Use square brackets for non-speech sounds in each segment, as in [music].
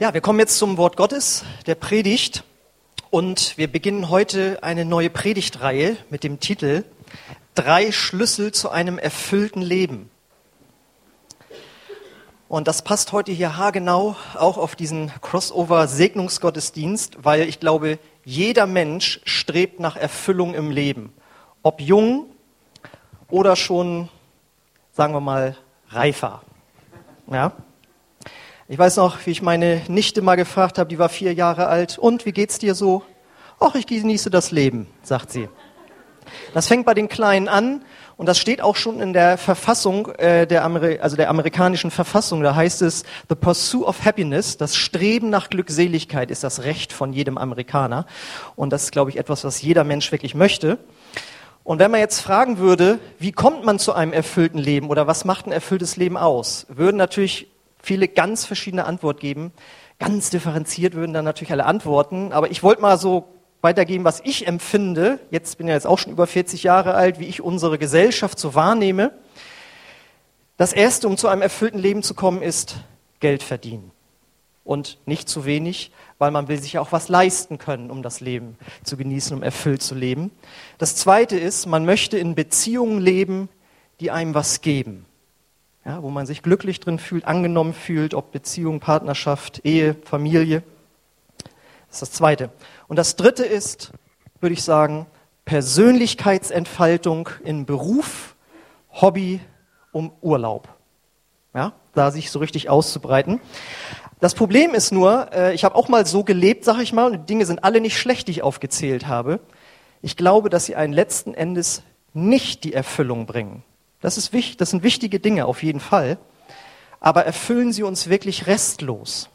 Ja, wir kommen jetzt zum Wort Gottes, der Predigt. Und wir beginnen heute eine neue Predigtreihe mit dem Titel Drei Schlüssel zu einem erfüllten Leben. Und das passt heute hier haargenau auch auf diesen Crossover-Segnungsgottesdienst, weil ich glaube, jeder Mensch strebt nach Erfüllung im Leben. Ob jung oder schon, sagen wir mal, reifer. Ja? Ich weiß noch, wie ich meine Nichte mal gefragt habe, die war vier Jahre alt. Und wie geht's dir so? Ach, ich genieße das Leben, sagt sie. Das fängt bei den Kleinen an und das steht auch schon in der Verfassung äh, der, Ameri also der amerikanischen Verfassung. Da heißt es, the pursuit of happiness, das Streben nach Glückseligkeit ist das Recht von jedem Amerikaner. Und das ist, glaube ich, etwas, was jeder Mensch wirklich möchte. Und wenn man jetzt fragen würde, wie kommt man zu einem erfüllten Leben oder was macht ein erfülltes Leben aus, würden natürlich viele ganz verschiedene Antworten geben. Ganz differenziert würden dann natürlich alle antworten. Aber ich wollte mal so weitergeben, was ich empfinde. Jetzt bin ich jetzt auch schon über 40 Jahre alt, wie ich unsere Gesellschaft so wahrnehme. Das erste, um zu einem erfüllten Leben zu kommen, ist Geld verdienen. Und nicht zu wenig, weil man will sich ja auch was leisten können, um das Leben zu genießen, um erfüllt zu leben. Das zweite ist, man möchte in Beziehungen leben, die einem was geben ja, wo man sich glücklich drin fühlt, angenommen fühlt, ob Beziehung, Partnerschaft, Ehe, Familie. Das ist das Zweite. Und das Dritte ist, würde ich sagen, Persönlichkeitsentfaltung in Beruf, Hobby, um Urlaub. Ja, da sich so richtig auszubreiten. Das Problem ist nur, äh, ich habe auch mal so gelebt, sag ich mal, und die Dinge sind alle nicht schlecht, die ich aufgezählt habe. Ich glaube, dass sie einen letzten Endes nicht die Erfüllung bringen. Das, ist wichtig, das sind wichtige Dinge auf jeden Fall. Aber erfüllen sie uns wirklich restlos?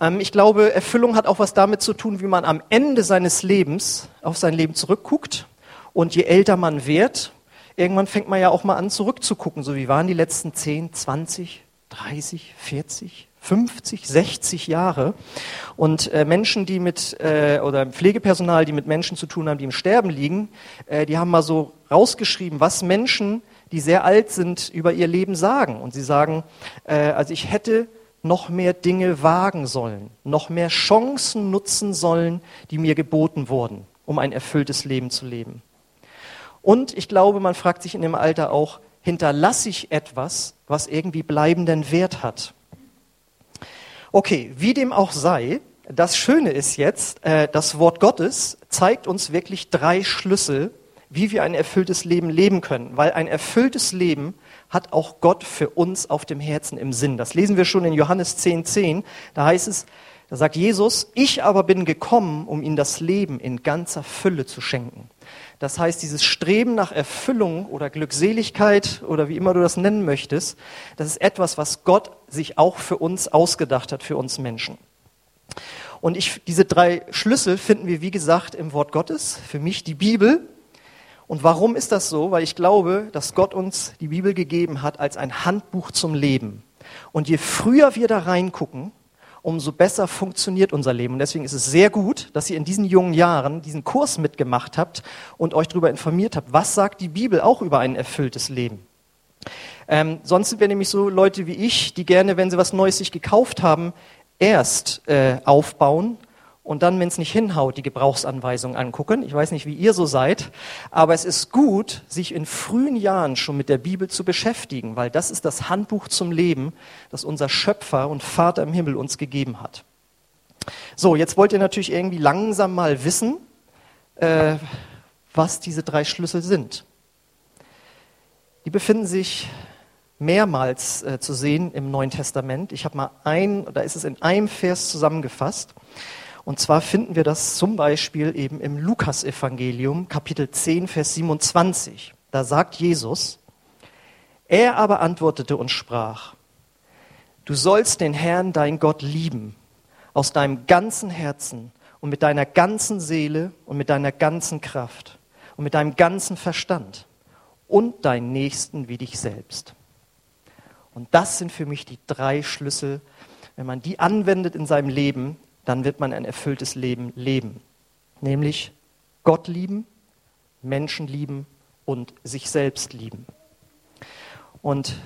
Ähm, ich glaube, Erfüllung hat auch was damit zu tun, wie man am Ende seines Lebens auf sein Leben zurückguckt. Und je älter man wird, irgendwann fängt man ja auch mal an zurückzugucken. So wie waren die letzten 10, 20, 30, 40, 50, 60 Jahre. Und äh, Menschen, die mit, äh, oder Pflegepersonal, die mit Menschen zu tun haben, die im Sterben liegen, äh, die haben mal so rausgeschrieben, was Menschen, die sehr alt sind, über ihr Leben sagen. Und sie sagen, äh, also ich hätte noch mehr Dinge wagen sollen, noch mehr Chancen nutzen sollen, die mir geboten wurden, um ein erfülltes Leben zu leben. Und ich glaube, man fragt sich in dem Alter auch, hinterlasse ich etwas, was irgendwie bleibenden Wert hat? Okay, wie dem auch sei, das Schöne ist jetzt, äh, das Wort Gottes zeigt uns wirklich drei Schlüssel, wie wir ein erfülltes Leben leben können. Weil ein erfülltes Leben hat auch Gott für uns auf dem Herzen im Sinn. Das lesen wir schon in Johannes 10,10. 10. Da heißt es, da sagt Jesus, ich aber bin gekommen, um ihnen das Leben in ganzer Fülle zu schenken. Das heißt, dieses Streben nach Erfüllung oder Glückseligkeit oder wie immer du das nennen möchtest, das ist etwas, was Gott sich auch für uns ausgedacht hat, für uns Menschen. Und ich, diese drei Schlüssel finden wir, wie gesagt, im Wort Gottes, für mich die Bibel. Und warum ist das so? Weil ich glaube, dass Gott uns die Bibel gegeben hat als ein Handbuch zum Leben. Und je früher wir da reingucken, umso besser funktioniert unser Leben. Und deswegen ist es sehr gut, dass ihr in diesen jungen Jahren diesen Kurs mitgemacht habt und euch darüber informiert habt, was sagt die Bibel auch über ein erfülltes Leben. Ähm, sonst sind wir nämlich so Leute wie ich, die gerne, wenn sie was Neues sich gekauft haben, erst äh, aufbauen und dann, wenn es nicht hinhaut, die Gebrauchsanweisung angucken. Ich weiß nicht, wie ihr so seid, aber es ist gut, sich in frühen Jahren schon mit der Bibel zu beschäftigen, weil das ist das Handbuch zum Leben, das unser Schöpfer und Vater im Himmel uns gegeben hat. So, jetzt wollt ihr natürlich irgendwie langsam mal wissen, äh, was diese drei Schlüssel sind. Die befinden sich mehrmals äh, zu sehen im Neuen Testament. Ich habe mal ein, da ist es in einem Vers zusammengefasst. Und zwar finden wir das zum Beispiel eben im Lukasevangelium, Kapitel 10, Vers 27. Da sagt Jesus, er aber antwortete und sprach, du sollst den Herrn, dein Gott, lieben, aus deinem ganzen Herzen und mit deiner ganzen Seele und mit deiner ganzen Kraft und mit deinem ganzen Verstand und deinen Nächsten wie dich selbst. Und das sind für mich die drei Schlüssel. Wenn man die anwendet in seinem Leben, dann wird man ein erfülltes Leben leben. Nämlich Gott lieben, Menschen lieben und sich selbst lieben. Und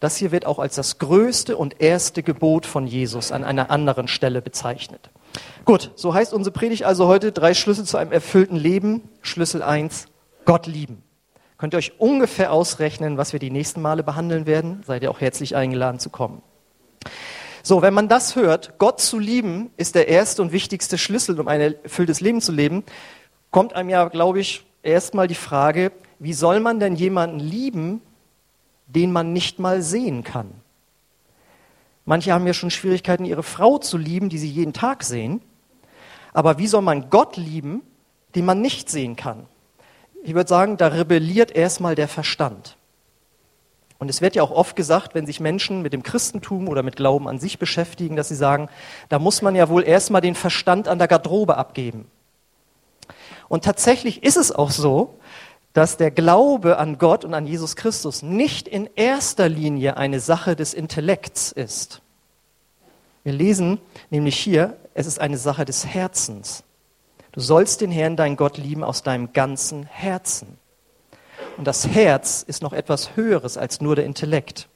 Das hier wird auch als das größte und erste Gebot von Jesus an einer anderen Stelle bezeichnet. Gut, so heißt unsere Predigt also heute drei Schlüssel zu einem erfüllten Leben. Schlüssel eins: Gott lieben. Könnt ihr euch ungefähr ausrechnen, was wir die nächsten Male behandeln werden? Seid ihr auch herzlich eingeladen zu kommen. So, wenn man das hört, Gott zu lieben ist der erste und wichtigste Schlüssel, um ein erfülltes Leben zu leben, kommt einem ja, glaube ich, erstmal die Frage, wie soll man denn jemanden lieben, den man nicht mal sehen kann? Manche haben ja schon Schwierigkeiten, ihre Frau zu lieben, die sie jeden Tag sehen. Aber wie soll man Gott lieben, den man nicht sehen kann? Ich würde sagen, da rebelliert erstmal der Verstand. Und es wird ja auch oft gesagt, wenn sich Menschen mit dem Christentum oder mit Glauben an sich beschäftigen, dass sie sagen, da muss man ja wohl erstmal den Verstand an der Garderobe abgeben. Und tatsächlich ist es auch so, dass der Glaube an Gott und an Jesus Christus nicht in erster Linie eine Sache des Intellekts ist. Wir lesen nämlich hier, es ist eine Sache des Herzens. Du sollst den Herrn, dein Gott, lieben aus deinem ganzen Herzen. Und das Herz ist noch etwas Höheres als nur der Intellekt.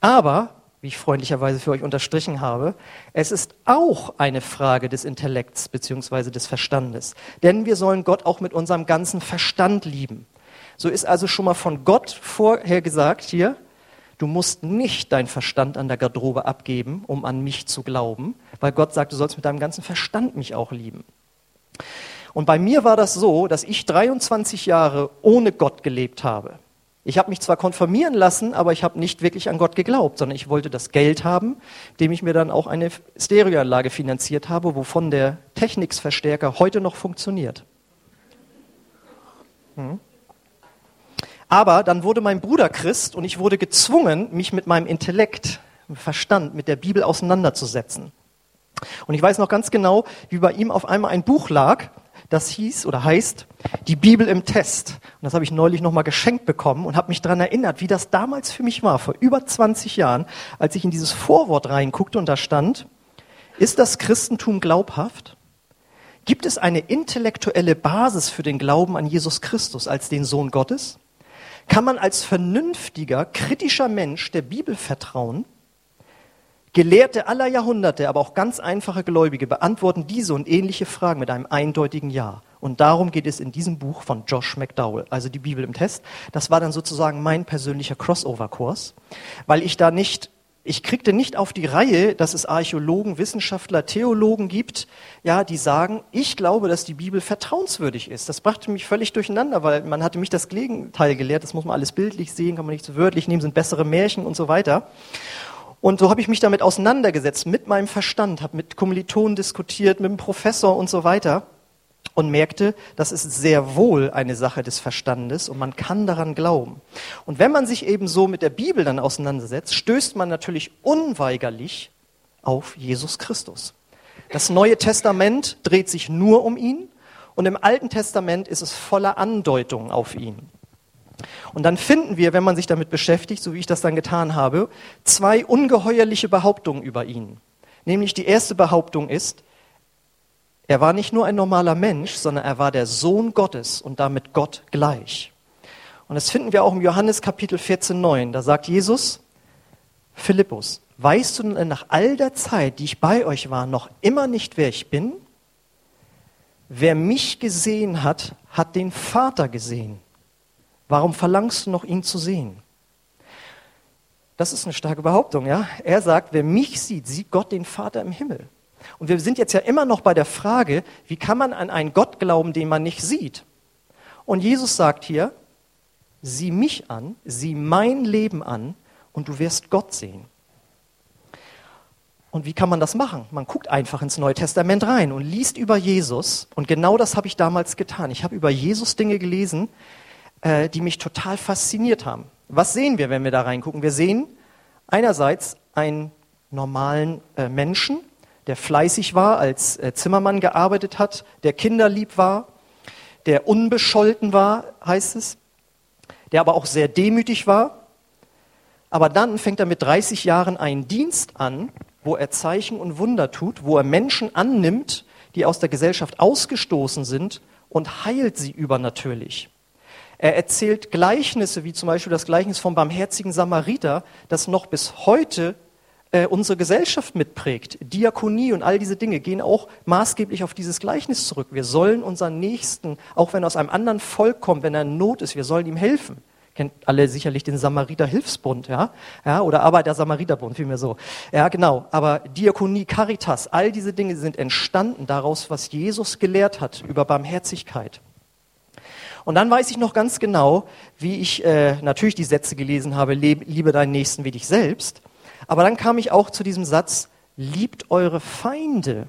Aber wie ich freundlicherweise für euch unterstrichen habe, es ist auch eine Frage des Intellekts beziehungsweise des Verstandes. Denn wir sollen Gott auch mit unserem ganzen Verstand lieben. So ist also schon mal von Gott vorher gesagt hier, du musst nicht deinen Verstand an der Garderobe abgeben, um an mich zu glauben, weil Gott sagt, du sollst mit deinem ganzen Verstand mich auch lieben. Und bei mir war das so, dass ich 23 Jahre ohne Gott gelebt habe. Ich habe mich zwar konfirmieren lassen, aber ich habe nicht wirklich an Gott geglaubt, sondern ich wollte das Geld haben, dem ich mir dann auch eine Stereoanlage finanziert habe, wovon der Technics-Verstärker heute noch funktioniert. Hm. Aber dann wurde mein Bruder Christ und ich wurde gezwungen, mich mit meinem Intellekt, Verstand, mit der Bibel auseinanderzusetzen. Und ich weiß noch ganz genau, wie bei ihm auf einmal ein Buch lag, das hieß oder heißt die Bibel im Test. Und das habe ich neulich nochmal geschenkt bekommen und habe mich daran erinnert, wie das damals für mich war, vor über 20 Jahren, als ich in dieses Vorwort reinguckte und da stand, ist das Christentum glaubhaft? Gibt es eine intellektuelle Basis für den Glauben an Jesus Christus als den Sohn Gottes? Kann man als vernünftiger, kritischer Mensch der Bibel vertrauen? Gelehrte aller Jahrhunderte, aber auch ganz einfache Gläubige beantworten diese und ähnliche Fragen mit einem eindeutigen Ja. Und darum geht es in diesem Buch von Josh McDowell, also die Bibel im Test. Das war dann sozusagen mein persönlicher Crossover-Kurs, weil ich da nicht, ich kriegte nicht auf die Reihe, dass es Archäologen, Wissenschaftler, Theologen gibt, ja, die sagen, ich glaube, dass die Bibel vertrauenswürdig ist. Das brachte mich völlig durcheinander, weil man hatte mich das Gegenteil gelehrt. Das muss man alles bildlich sehen, kann man nicht so wörtlich nehmen, sind bessere Märchen und so weiter. Und so habe ich mich damit auseinandergesetzt, mit meinem Verstand, habe mit Kommilitonen diskutiert, mit dem Professor und so weiter und merkte, das ist sehr wohl eine Sache des Verstandes und man kann daran glauben. Und wenn man sich eben so mit der Bibel dann auseinandersetzt, stößt man natürlich unweigerlich auf Jesus Christus. Das Neue Testament dreht sich nur um ihn und im Alten Testament ist es voller Andeutungen auf ihn. Und dann finden wir, wenn man sich damit beschäftigt, so wie ich das dann getan habe, zwei ungeheuerliche Behauptungen über ihn. Nämlich die erste Behauptung ist, er war nicht nur ein normaler Mensch, sondern er war der Sohn Gottes und damit Gott gleich. Und das finden wir auch im Johannes Kapitel 14, 9. Da sagt Jesus, Philippus, weißt du denn nach all der Zeit, die ich bei euch war, noch immer nicht, wer ich bin? Wer mich gesehen hat, hat den Vater gesehen. Warum verlangst du noch, ihn zu sehen? Das ist eine starke Behauptung, ja. Er sagt, wer mich sieht, sieht Gott den Vater im Himmel. Und wir sind jetzt ja immer noch bei der Frage, wie kann man an einen Gott glauben, den man nicht sieht? Und Jesus sagt hier, sieh mich an, sieh mein Leben an und du wirst Gott sehen. Und wie kann man das machen? Man guckt einfach ins Neue Testament rein und liest über Jesus. Und genau das habe ich damals getan. Ich habe über Jesus Dinge gelesen, äh, die mich total fasziniert haben. Was sehen wir, wenn wir da reingucken? Wir sehen einerseits einen normalen äh, Menschen, der fleißig war, als äh, Zimmermann gearbeitet hat, der kinderlieb war, der unbescholten war, heißt es, der aber auch sehr demütig war. Aber dann fängt er mit 30 Jahren einen Dienst an, wo er Zeichen und Wunder tut, wo er Menschen annimmt, die aus der Gesellschaft ausgestoßen sind und heilt sie übernatürlich. Er erzählt Gleichnisse, wie zum Beispiel das Gleichnis vom barmherzigen Samariter, das noch bis heute äh, unsere Gesellschaft mitprägt. Diakonie und all diese Dinge gehen auch maßgeblich auf dieses Gleichnis zurück. Wir sollen unseren Nächsten, auch wenn er aus einem anderen Volk kommt, wenn er in Not ist, wir sollen ihm helfen. Kennt alle sicherlich den Samariter-Hilfsbund, ja? ja? Oder Arbeiter-Samariterbund, vielmehr so. Ja, genau. Aber Diakonie, Caritas, all diese Dinge sind entstanden daraus, was Jesus gelehrt hat über Barmherzigkeit. Und dann weiß ich noch ganz genau, wie ich äh, natürlich die Sätze gelesen habe, liebe deinen Nächsten wie dich selbst. Aber dann kam ich auch zu diesem Satz, liebt eure Feinde.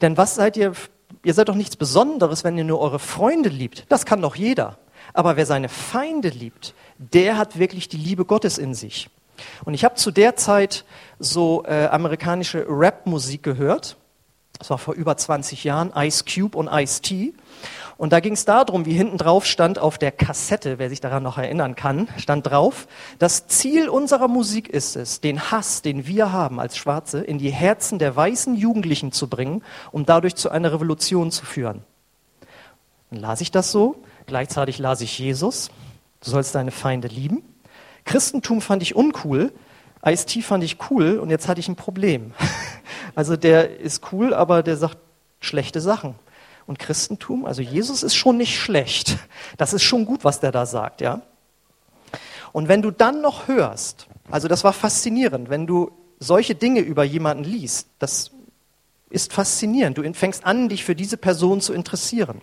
Denn was seid ihr, ihr seid doch nichts Besonderes, wenn ihr nur eure Freunde liebt. Das kann doch jeder. Aber wer seine Feinde liebt, der hat wirklich die Liebe Gottes in sich. Und ich habe zu der Zeit so äh, amerikanische Rap-Musik gehört. Das war vor über 20 Jahren, Ice Cube und Ice T. Und da ging es darum, wie hinten drauf stand auf der Kassette, wer sich daran noch erinnern kann, stand drauf, das Ziel unserer Musik ist es, den Hass, den wir haben als Schwarze, in die Herzen der weißen Jugendlichen zu bringen, um dadurch zu einer Revolution zu führen. Dann las ich das so, gleichzeitig las ich Jesus, du sollst deine Feinde lieben. Christentum fand ich uncool, Ice-T fand ich cool und jetzt hatte ich ein Problem. [laughs] Also der ist cool, aber der sagt schlechte Sachen und Christentum. Also Jesus ist schon nicht schlecht. Das ist schon gut, was der da sagt, ja. Und wenn du dann noch hörst, also das war faszinierend, wenn du solche Dinge über jemanden liest, das ist faszinierend. Du fängst an, dich für diese Person zu interessieren.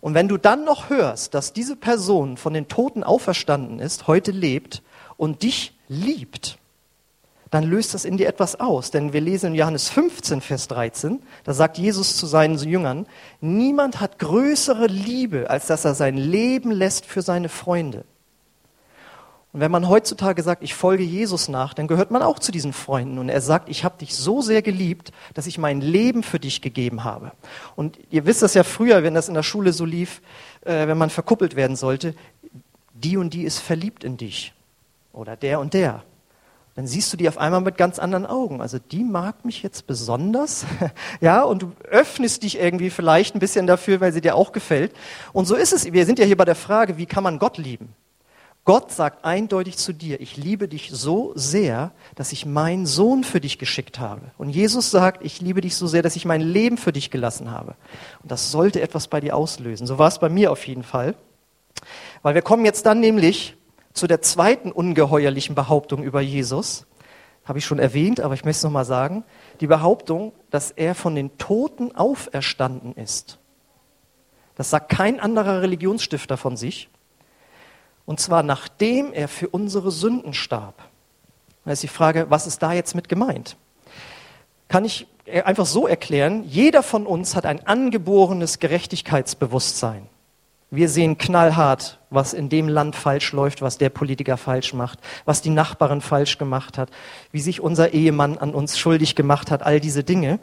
Und wenn du dann noch hörst, dass diese Person von den Toten auferstanden ist, heute lebt und dich liebt, dann löst das in dir etwas aus. Denn wir lesen in Johannes 15, Vers 13, da sagt Jesus zu seinen Jüngern, niemand hat größere Liebe, als dass er sein Leben lässt für seine Freunde. Und wenn man heutzutage sagt, ich folge Jesus nach, dann gehört man auch zu diesen Freunden. Und er sagt, ich habe dich so sehr geliebt, dass ich mein Leben für dich gegeben habe. Und ihr wisst das ja früher, wenn das in der Schule so lief, äh, wenn man verkuppelt werden sollte, die und die ist verliebt in dich. Oder der und der dann siehst du die auf einmal mit ganz anderen Augen. Also die mag mich jetzt besonders, [laughs] ja, und du öffnest dich irgendwie vielleicht ein bisschen dafür, weil sie dir auch gefällt. Und so ist es. Wir sind ja hier bei der Frage, wie kann man Gott lieben? Gott sagt eindeutig zu dir, ich liebe dich so sehr, dass ich meinen Sohn für dich geschickt habe. Und Jesus sagt, ich liebe dich so sehr, dass ich mein Leben für dich gelassen habe. Und das sollte etwas bei dir auslösen. So war es bei mir auf jeden Fall. Weil wir kommen jetzt dann nämlich zu der zweiten ungeheuerlichen Behauptung über Jesus. Habe ich schon erwähnt, aber ich möchte es nochmal sagen. Die Behauptung, dass er von den Toten auferstanden ist. Das sagt kein anderer Religionsstifter von sich. Und zwar nachdem er für unsere Sünden starb. Da ist die Frage, was ist da jetzt mit gemeint? Kann ich einfach so erklären, jeder von uns hat ein angeborenes Gerechtigkeitsbewusstsein. Wir sehen knallhart, was in dem Land falsch läuft, was der Politiker falsch macht, was die Nachbarin falsch gemacht hat, wie sich unser Ehemann an uns schuldig gemacht hat, all diese Dinge.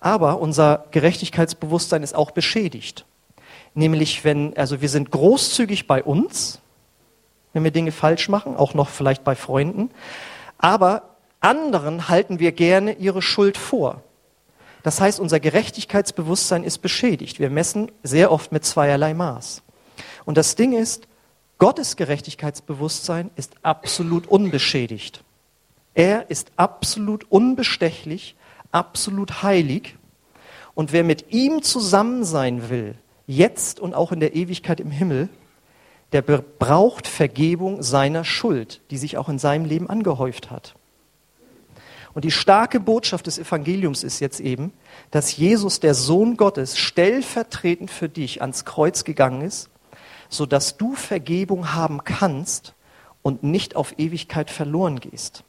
Aber unser Gerechtigkeitsbewusstsein ist auch beschädigt. Nämlich wenn, also wir sind großzügig bei uns, wenn wir Dinge falsch machen, auch noch vielleicht bei Freunden. Aber anderen halten wir gerne ihre Schuld vor. Das heißt, unser Gerechtigkeitsbewusstsein ist beschädigt. Wir messen sehr oft mit zweierlei Maß. Und das Ding ist, Gottes Gerechtigkeitsbewusstsein ist absolut unbeschädigt. Er ist absolut unbestechlich, absolut heilig. Und wer mit ihm zusammen sein will, jetzt und auch in der Ewigkeit im Himmel, der braucht Vergebung seiner Schuld, die sich auch in seinem Leben angehäuft hat. Und die starke Botschaft des Evangeliums ist jetzt eben, dass Jesus, der Sohn Gottes, stellvertretend für dich ans Kreuz gegangen ist, sodass du Vergebung haben kannst und nicht auf Ewigkeit verloren gehst.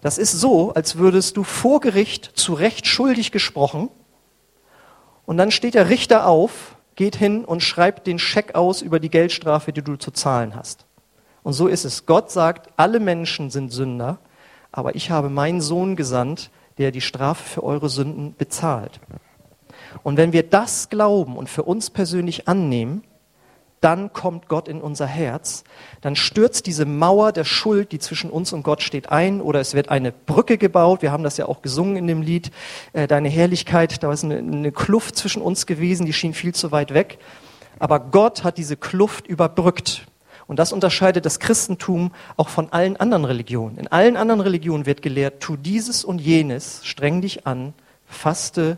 Das ist so, als würdest du vor Gericht zu Recht schuldig gesprochen und dann steht der Richter auf, geht hin und schreibt den Scheck aus über die Geldstrafe, die du zu zahlen hast. Und so ist es. Gott sagt, alle Menschen sind Sünder aber ich habe meinen Sohn gesandt, der die Strafe für eure Sünden bezahlt. Und wenn wir das glauben und für uns persönlich annehmen, dann kommt Gott in unser Herz, dann stürzt diese Mauer der Schuld, die zwischen uns und Gott steht, ein, oder es wird eine Brücke gebaut. Wir haben das ja auch gesungen in dem Lied, äh, Deine Herrlichkeit, da ist eine, eine Kluft zwischen uns gewesen, die schien viel zu weit weg. Aber Gott hat diese Kluft überbrückt. Und das unterscheidet das Christentum auch von allen anderen Religionen. In allen anderen Religionen wird gelehrt, tu dieses und jenes, streng dich an, faste,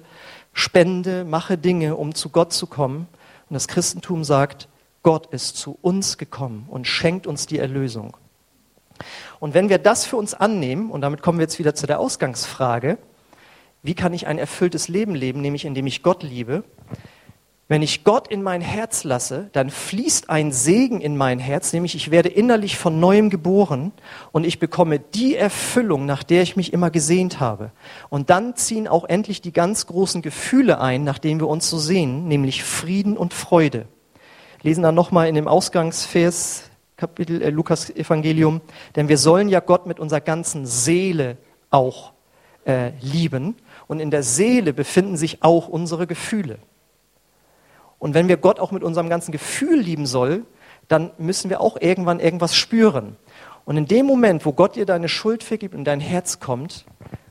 spende, mache Dinge, um zu Gott zu kommen. Und das Christentum sagt, Gott ist zu uns gekommen und schenkt uns die Erlösung. Und wenn wir das für uns annehmen, und damit kommen wir jetzt wieder zu der Ausgangsfrage, wie kann ich ein erfülltes Leben leben, nämlich indem ich Gott liebe, wenn ich Gott in mein Herz lasse, dann fließt ein Segen in mein Herz, nämlich ich werde innerlich von neuem geboren und ich bekomme die Erfüllung, nach der ich mich immer gesehnt habe. Und dann ziehen auch endlich die ganz großen Gefühle ein, nach denen wir uns so sehen, nämlich Frieden und Freude. Lesen dann nochmal in dem Ausgangsvers Kapitel äh, Lukas Evangelium, denn wir sollen ja Gott mit unserer ganzen Seele auch äh, lieben und in der Seele befinden sich auch unsere Gefühle. Und wenn wir Gott auch mit unserem ganzen Gefühl lieben soll, dann müssen wir auch irgendwann irgendwas spüren. Und in dem Moment, wo Gott dir deine Schuld vergibt und dein Herz kommt,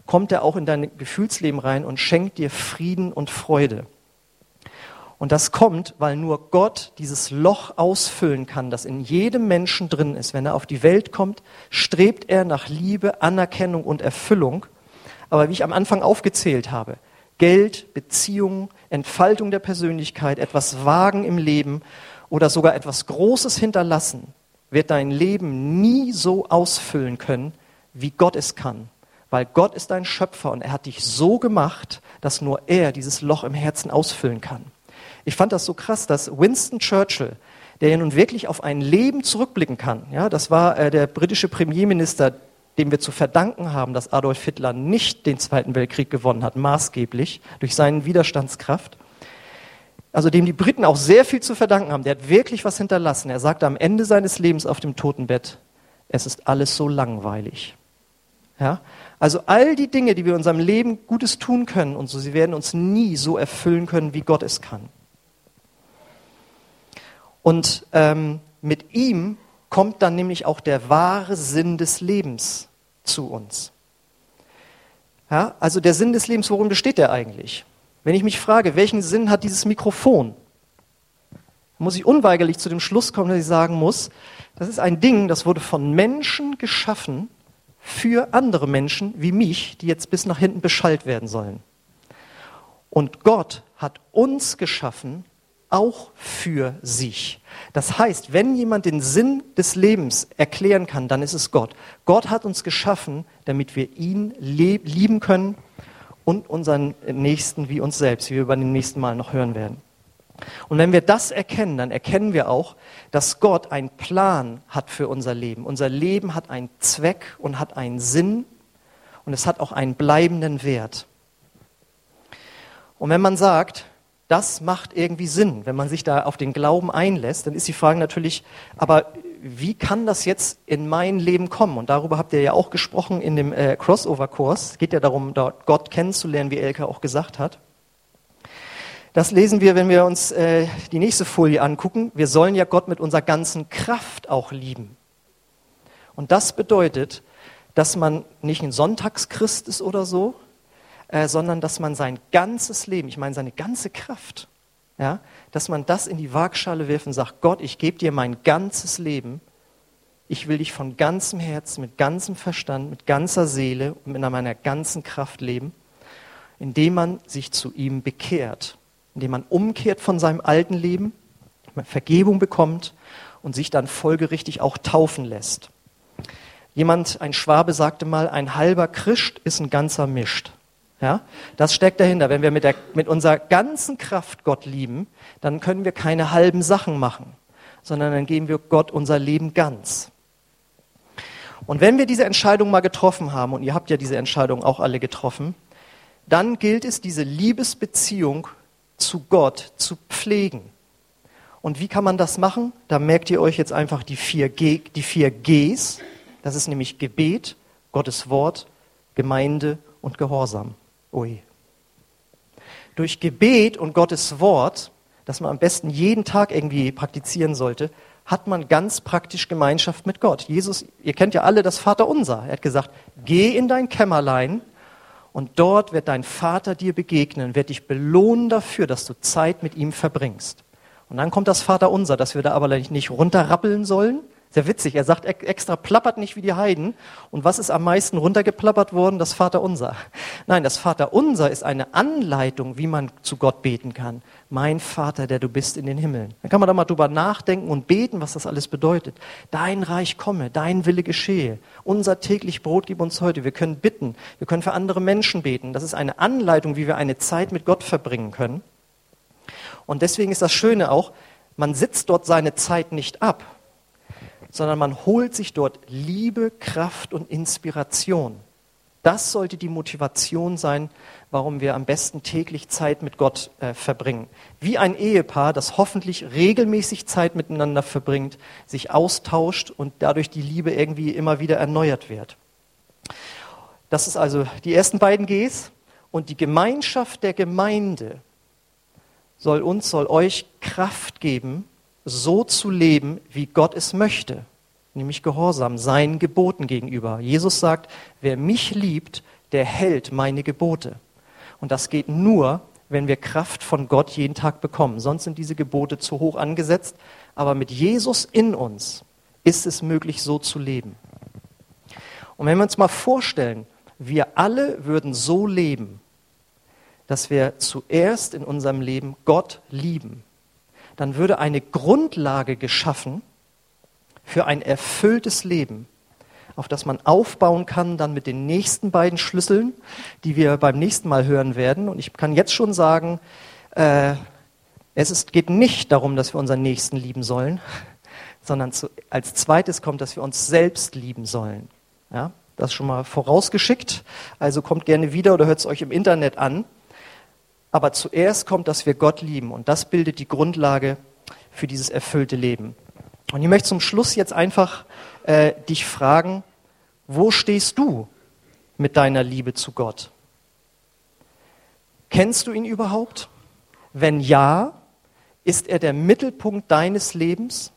kommt er auch in dein Gefühlsleben rein und schenkt dir Frieden und Freude. Und das kommt, weil nur Gott dieses Loch ausfüllen kann, das in jedem Menschen drin ist. Wenn er auf die Welt kommt, strebt er nach Liebe, Anerkennung und Erfüllung. Aber wie ich am Anfang aufgezählt habe, Geld, Beziehungen, Entfaltung der Persönlichkeit, etwas wagen im Leben oder sogar etwas Großes hinterlassen, wird dein Leben nie so ausfüllen können, wie Gott es kann. Weil Gott ist dein Schöpfer und er hat dich so gemacht, dass nur er dieses Loch im Herzen ausfüllen kann. Ich fand das so krass, dass Winston Churchill, der ja nun wirklich auf ein Leben zurückblicken kann, ja, das war äh, der britische Premierminister, dem wir zu verdanken haben, dass Adolf Hitler nicht den Zweiten Weltkrieg gewonnen hat, maßgeblich durch seine Widerstandskraft. Also dem die Briten auch sehr viel zu verdanken haben. Der hat wirklich was hinterlassen. Er sagte am Ende seines Lebens auf dem Totenbett, es ist alles so langweilig. Ja? Also all die Dinge, die wir in unserem Leben Gutes tun können und so, sie werden uns nie so erfüllen können, wie Gott es kann. Und ähm, mit ihm kommt dann nämlich auch der wahre Sinn des Lebens zu uns. Ja, also der Sinn des Lebens, worin besteht der eigentlich? Wenn ich mich frage, welchen Sinn hat dieses Mikrofon, muss ich unweigerlich zu dem Schluss kommen, dass ich sagen muss, das ist ein Ding, das wurde von Menschen geschaffen für andere Menschen wie mich, die jetzt bis nach hinten beschallt werden sollen. Und Gott hat uns geschaffen auch für sich. Das heißt, wenn jemand den Sinn des Lebens erklären kann, dann ist es Gott. Gott hat uns geschaffen, damit wir ihn lieben können und unseren Nächsten wie uns selbst, wie wir beim nächsten Mal noch hören werden. Und wenn wir das erkennen, dann erkennen wir auch, dass Gott einen Plan hat für unser Leben. Unser Leben hat einen Zweck und hat einen Sinn und es hat auch einen bleibenden Wert. Und wenn man sagt, das macht irgendwie Sinn. Wenn man sich da auf den Glauben einlässt, dann ist die Frage natürlich, aber wie kann das jetzt in mein Leben kommen? Und darüber habt ihr ja auch gesprochen in dem äh, Crossover-Kurs. Geht ja darum, dort Gott kennenzulernen, wie Elke auch gesagt hat. Das lesen wir, wenn wir uns äh, die nächste Folie angucken. Wir sollen ja Gott mit unserer ganzen Kraft auch lieben. Und das bedeutet, dass man nicht ein Sonntagschrist ist oder so, äh, sondern dass man sein ganzes Leben, ich meine seine ganze Kraft, ja, dass man das in die Waagschale wirft und sagt, Gott, ich gebe dir mein ganzes Leben, ich will dich von ganzem Herzen, mit ganzem Verstand, mit ganzer Seele und mit meiner ganzen Kraft leben, indem man sich zu ihm bekehrt, indem man umkehrt von seinem alten Leben, Vergebung bekommt und sich dann folgerichtig auch taufen lässt. Jemand, ein Schwabe sagte mal, ein halber Christ ist ein ganzer Mischt. Ja, das steckt dahinter. Wenn wir mit, der, mit unserer ganzen Kraft Gott lieben, dann können wir keine halben Sachen machen, sondern dann geben wir Gott unser Leben ganz. Und wenn wir diese Entscheidung mal getroffen haben, und ihr habt ja diese Entscheidung auch alle getroffen, dann gilt es, diese Liebesbeziehung zu Gott zu pflegen. Und wie kann man das machen? Da merkt ihr euch jetzt einfach die vier, G, die vier Gs. Das ist nämlich Gebet, Gottes Wort, Gemeinde und Gehorsam. Ui. Durch Gebet und Gottes Wort, das man am besten jeden Tag irgendwie praktizieren sollte, hat man ganz praktisch Gemeinschaft mit Gott. Jesus, ihr kennt ja alle das Vaterunser. Er hat gesagt, geh in dein Kämmerlein und dort wird dein Vater dir begegnen, wird dich belohnen dafür, dass du Zeit mit ihm verbringst. Und dann kommt das Vaterunser, dass wir da aber nicht runterrappeln sollen, sehr witzig. Er sagt extra, plappert nicht wie die Heiden. Und was ist am meisten runtergeplappert worden? Das Vaterunser. Nein, das Vaterunser ist eine Anleitung, wie man zu Gott beten kann. Mein Vater, der du bist in den Himmeln. Dann kann man da mal drüber nachdenken und beten, was das alles bedeutet. Dein Reich komme, dein Wille geschehe. Unser täglich Brot gib uns heute. Wir können bitten. Wir können für andere Menschen beten. Das ist eine Anleitung, wie wir eine Zeit mit Gott verbringen können. Und deswegen ist das Schöne auch, man sitzt dort seine Zeit nicht ab sondern man holt sich dort Liebe, Kraft und Inspiration. Das sollte die Motivation sein, warum wir am besten täglich Zeit mit Gott äh, verbringen. Wie ein Ehepaar, das hoffentlich regelmäßig Zeit miteinander verbringt, sich austauscht und dadurch die Liebe irgendwie immer wieder erneuert wird. Das ist also die ersten beiden Gs. Und die Gemeinschaft der Gemeinde soll uns, soll euch Kraft geben, so zu leben, wie Gott es möchte, nämlich gehorsam, seinen Geboten gegenüber. Jesus sagt, wer mich liebt, der hält meine Gebote. Und das geht nur, wenn wir Kraft von Gott jeden Tag bekommen. Sonst sind diese Gebote zu hoch angesetzt. Aber mit Jesus in uns ist es möglich, so zu leben. Und wenn wir uns mal vorstellen, wir alle würden so leben, dass wir zuerst in unserem Leben Gott lieben, dann würde eine Grundlage geschaffen für ein erfülltes Leben, auf das man aufbauen kann, dann mit den nächsten beiden Schlüsseln, die wir beim nächsten Mal hören werden. Und ich kann jetzt schon sagen, äh, es ist, geht nicht darum, dass wir unseren Nächsten lieben sollen, [laughs] sondern zu, als zweites kommt, dass wir uns selbst lieben sollen. Ja, das schon mal vorausgeschickt. Also kommt gerne wieder oder hört es euch im Internet an. Aber zuerst kommt, dass wir Gott lieben und das bildet die Grundlage für dieses erfüllte Leben. Und ich möchte zum Schluss jetzt einfach äh, dich fragen, wo stehst du mit deiner Liebe zu Gott? Kennst du ihn überhaupt? Wenn ja, ist er der Mittelpunkt deines Lebens?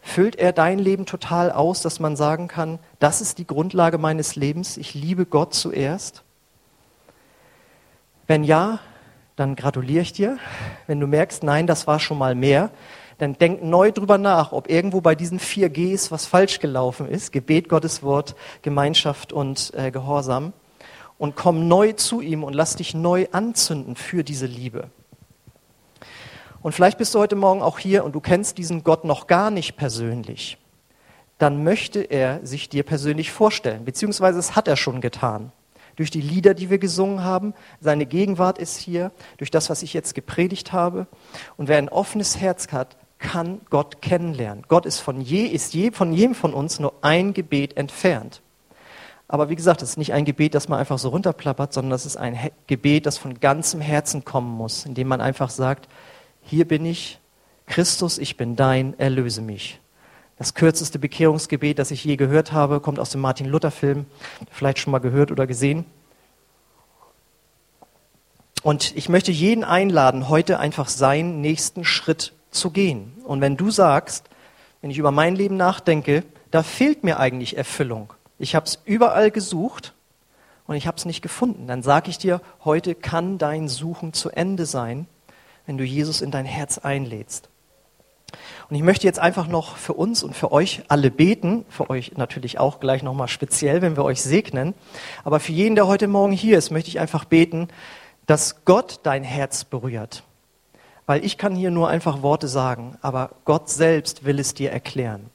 Füllt er dein Leben total aus, dass man sagen kann, das ist die Grundlage meines Lebens, ich liebe Gott zuerst? Wenn ja, dann gratuliere ich dir. Wenn du merkst, nein, das war schon mal mehr, dann denk neu drüber nach, ob irgendwo bei diesen vier Gs was falsch gelaufen ist. Gebet, Gottes Wort, Gemeinschaft und äh, Gehorsam. Und komm neu zu ihm und lass dich neu anzünden für diese Liebe. Und vielleicht bist du heute Morgen auch hier und du kennst diesen Gott noch gar nicht persönlich. Dann möchte er sich dir persönlich vorstellen, beziehungsweise es hat er schon getan durch die Lieder, die wir gesungen haben. Seine Gegenwart ist hier, durch das, was ich jetzt gepredigt habe. Und wer ein offenes Herz hat, kann Gott kennenlernen. Gott ist von je, ist je, von jedem von uns nur ein Gebet entfernt. Aber wie gesagt, es ist nicht ein Gebet, das man einfach so runterplappert, sondern das ist ein Gebet, das von ganzem Herzen kommen muss, indem man einfach sagt, hier bin ich, Christus, ich bin dein, erlöse mich. Das kürzeste Bekehrungsgebet, das ich je gehört habe, kommt aus dem Martin Luther Film. Vielleicht schon mal gehört oder gesehen. Und ich möchte jeden einladen, heute einfach seinen nächsten Schritt zu gehen. Und wenn du sagst, wenn ich über mein Leben nachdenke, da fehlt mir eigentlich Erfüllung. Ich habe es überall gesucht und ich habe es nicht gefunden. Dann sage ich dir, heute kann dein Suchen zu Ende sein, wenn du Jesus in dein Herz einlädst. Und ich möchte jetzt einfach noch für uns und für euch alle beten, für euch natürlich auch gleich nochmal speziell, wenn wir euch segnen. Aber für jeden, der heute Morgen hier ist, möchte ich einfach beten, dass Gott dein Herz berührt. Weil ich kann hier nur einfach Worte sagen, aber Gott selbst will es dir erklären.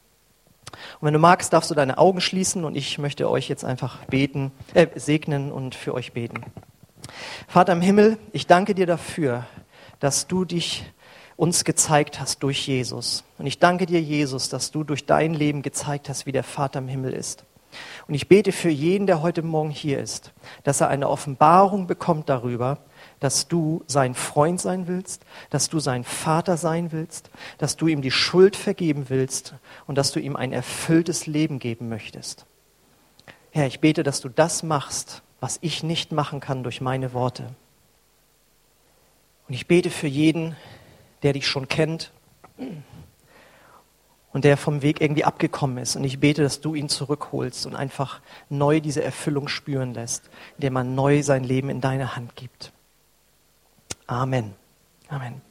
Und wenn du magst, darfst du deine Augen schließen und ich möchte euch jetzt einfach beten, äh, segnen und für euch beten. Vater im Himmel, ich danke dir dafür, dass du dich uns gezeigt hast durch Jesus. Und ich danke dir, Jesus, dass du durch dein Leben gezeigt hast, wie der Vater im Himmel ist. Und ich bete für jeden, der heute Morgen hier ist, dass er eine Offenbarung bekommt darüber, dass du sein Freund sein willst, dass du sein Vater sein willst, dass du ihm die Schuld vergeben willst und dass du ihm ein erfülltes Leben geben möchtest. Herr, ich bete, dass du das machst, was ich nicht machen kann durch meine Worte. Und ich bete für jeden, der dich schon kennt und der vom Weg irgendwie abgekommen ist. Und ich bete, dass du ihn zurückholst und einfach neu diese Erfüllung spüren lässt, indem man neu sein Leben in deine Hand gibt. Amen. Amen.